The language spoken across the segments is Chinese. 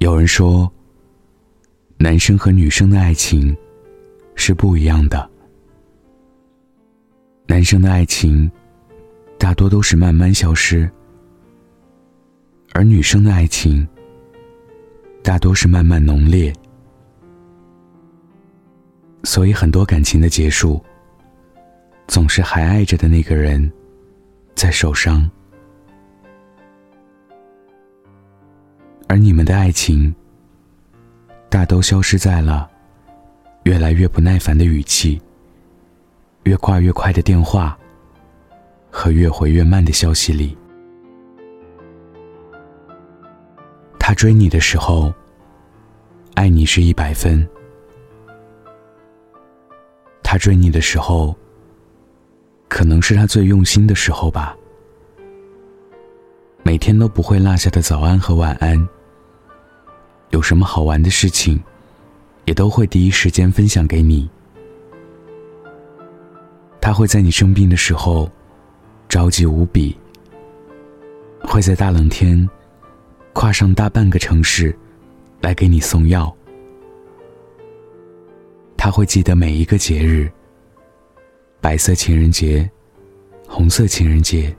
有人说，男生和女生的爱情是不一样的。男生的爱情大多都是慢慢消失，而女生的爱情大多是慢慢浓烈。所以，很多感情的结束，总是还爱着的那个人在受伤。而你们的爱情，大都消失在了越来越不耐烦的语气、越挂越快的电话和越回越慢的消息里。他追你的时候，爱你是一百分；他追你的时候，可能是他最用心的时候吧。每天都不会落下的早安和晚安。有什么好玩的事情，也都会第一时间分享给你。他会在你生病的时候着急无比，会在大冷天跨上大半个城市来给你送药。他会记得每一个节日：白色情人节、红色情人节、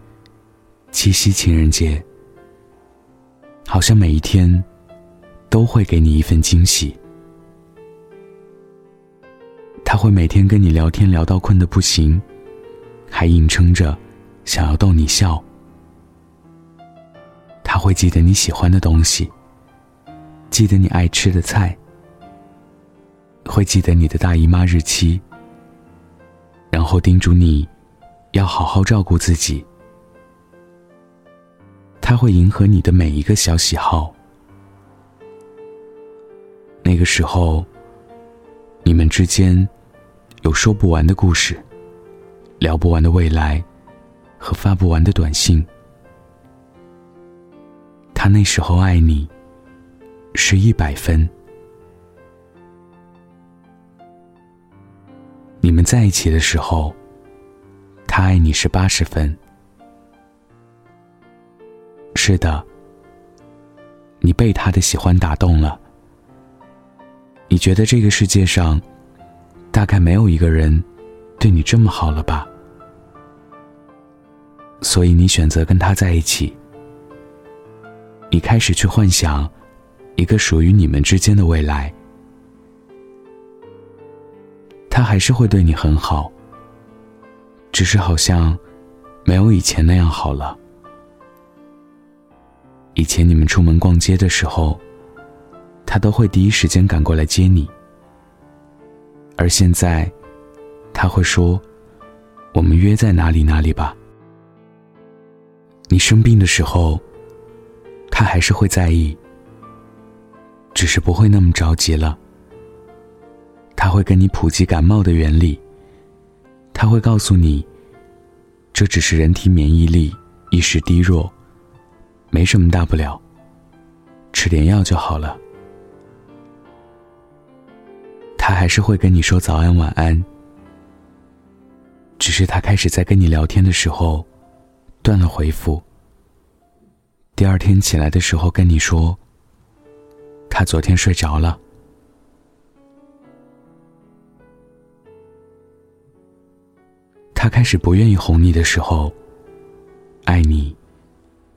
七夕情人节，好像每一天。都会给你一份惊喜。他会每天跟你聊天聊到困得不行，还硬撑着想要逗你笑。他会记得你喜欢的东西，记得你爱吃的菜，会记得你的大姨妈日期，然后叮嘱你要好好照顾自己。他会迎合你的每一个小喜好。那个时候，你们之间有说不完的故事，聊不完的未来，和发不完的短信。他那时候爱你是一百分，你们在一起的时候，他爱你是八十分。是的，你被他的喜欢打动了。你觉得这个世界上，大概没有一个人对你这么好了吧？所以你选择跟他在一起。你开始去幻想一个属于你们之间的未来。他还是会对你很好，只是好像没有以前那样好了。以前你们出门逛街的时候。他都会第一时间赶过来接你，而现在，他会说：“我们约在哪里哪里吧。”你生病的时候，他还是会在意，只是不会那么着急了。他会跟你普及感冒的原理，他会告诉你，这只是人体免疫力一时低弱，没什么大不了，吃点药就好了。他还是会跟你说早安晚安，只是他开始在跟你聊天的时候断了回复。第二天起来的时候跟你说，他昨天睡着了。他开始不愿意哄你的时候，爱你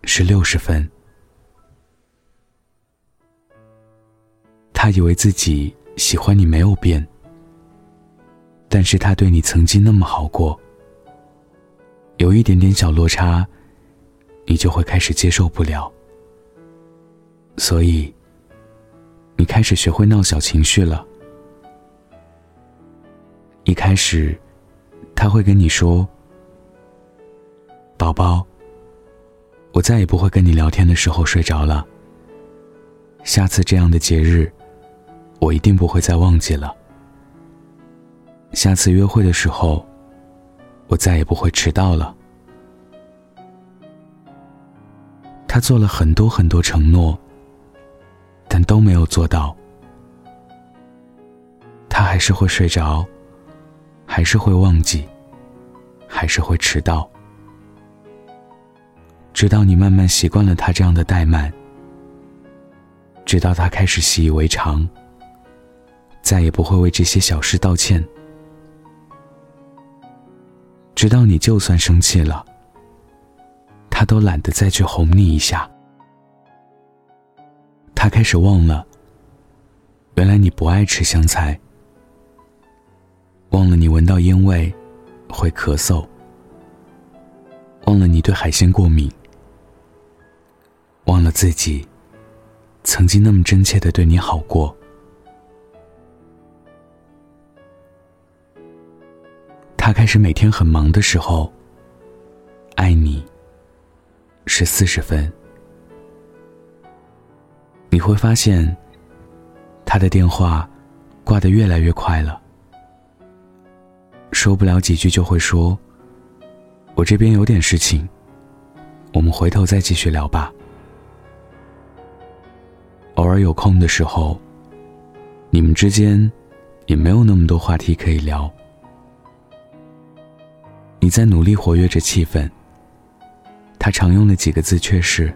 是六十分。他以为自己。喜欢你没有变，但是他对你曾经那么好过，有一点点小落差，你就会开始接受不了，所以，你开始学会闹小情绪了。一开始，他会跟你说：“宝宝，我再也不会跟你聊天的时候睡着了。下次这样的节日。”我一定不会再忘记了。下次约会的时候，我再也不会迟到了。他做了很多很多承诺，但都没有做到。他还是会睡着，还是会忘记，还是会迟到，直到你慢慢习惯了他这样的怠慢。直到他开始习以为常，再也不会为这些小事道歉。直到你就算生气了，他都懒得再去哄你一下。他开始忘了，原来你不爱吃香菜，忘了你闻到烟味会咳嗽，忘了你对海鲜过敏，忘了自己曾经那么真切的对你好过。他开始每天很忙的时候，爱你是四十分。你会发现，他的电话挂得越来越快了，说不了几句就会说：“我这边有点事情，我们回头再继续聊吧。”偶尔有空的时候，你们之间也没有那么多话题可以聊。你在努力活跃着气氛。他常用的几个字却是：“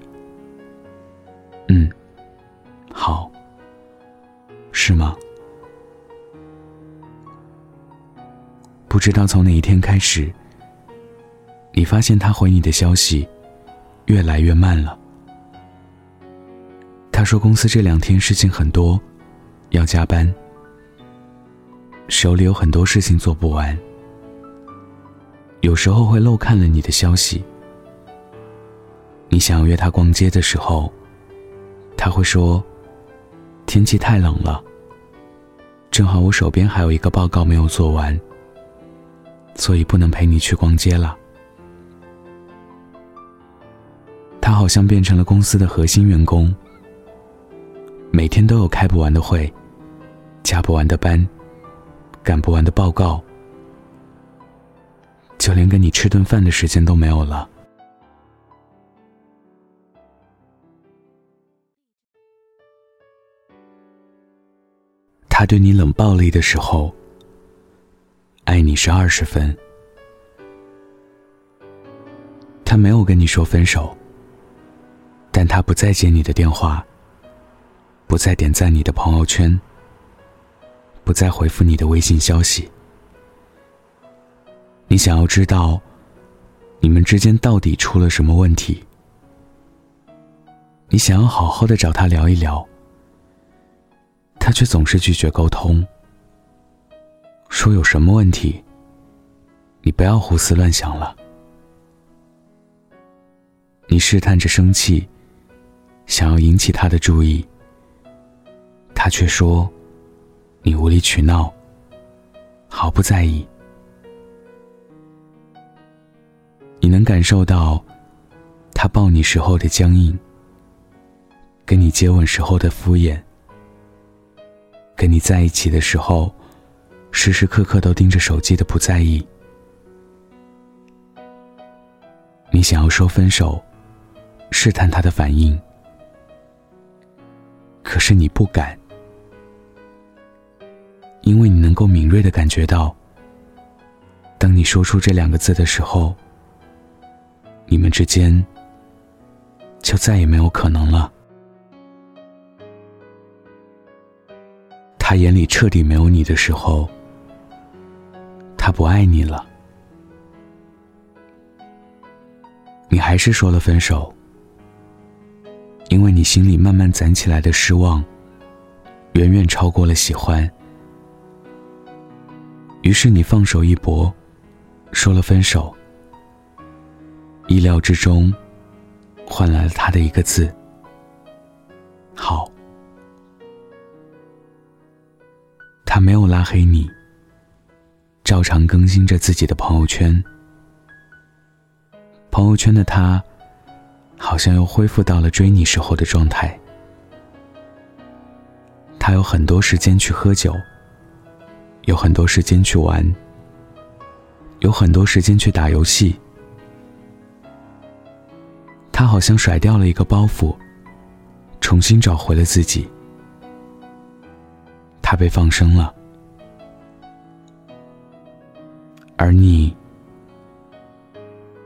嗯，好，是吗？”不知道从哪一天开始，你发现他回你的消息越来越慢了。他说公司这两天事情很多，要加班，手里有很多事情做不完。有时候会漏看了你的消息。你想要约他逛街的时候，他会说：“天气太冷了，正好我手边还有一个报告没有做完，所以不能陪你去逛街了。”他好像变成了公司的核心员工，每天都有开不完的会，加不完的班，赶不完的报告。就连跟你吃顿饭的时间都没有了。他对你冷暴力的时候，爱你是二十分。他没有跟你说分手，但他不再接你的电话，不再点赞你的朋友圈，不再回复你的微信消息。你想要知道，你们之间到底出了什么问题？你想要好好的找他聊一聊，他却总是拒绝沟通，说有什么问题？你不要胡思乱想了。你试探着生气，想要引起他的注意，他却说你无理取闹，毫不在意。你能感受到，他抱你时候的僵硬，跟你接吻时候的敷衍，跟你在一起的时候，时时刻刻都盯着手机的不在意。你想要说分手，试探他的反应，可是你不敢，因为你能够敏锐的感觉到，当你说出这两个字的时候。你们之间就再也没有可能了。他眼里彻底没有你的时候，他不爱你了。你还是说了分手，因为你心里慢慢攒起来的失望，远远超过了喜欢。于是你放手一搏，说了分手。意料之中，换来了他的一个字：“好。”他没有拉黑你，照常更新着自己的朋友圈。朋友圈的他，好像又恢复到了追你时候的状态。他有很多时间去喝酒，有很多时间去玩，有很多时间去打游戏。他好像甩掉了一个包袱，重新找回了自己。他被放生了，而你，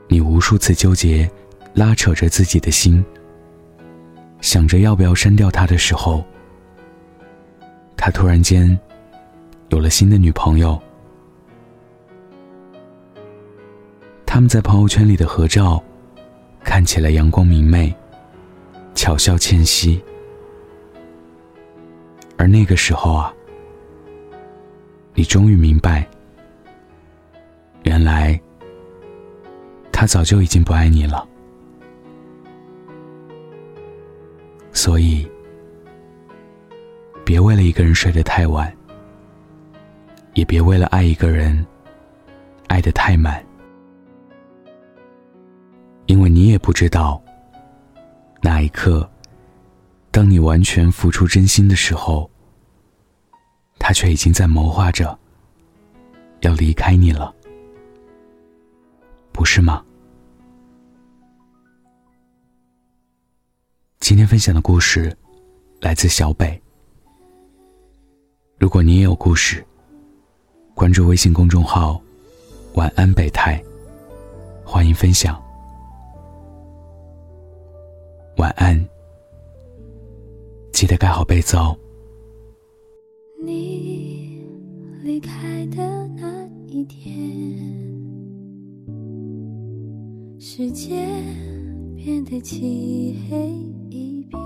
你无数次纠结，拉扯着自己的心，想着要不要删掉他的时候，他突然间有了新的女朋友。他们在朋友圈里的合照，看起来阳光明媚，巧笑倩兮。而那个时候啊，你终于明白，原来他早就已经不爱你了。所以，别为了一个人睡得太晚，也别为了爱一个人爱得太满。因为你也不知道，那一刻，当你完全付出真心的时候，他却已经在谋划着要离开你了，不是吗？今天分享的故事来自小北。如果你也有故事，关注微信公众号“晚安北太”，欢迎分享。晚安，记得盖好被子哦。你离开的那一天，世界变得漆黑一片，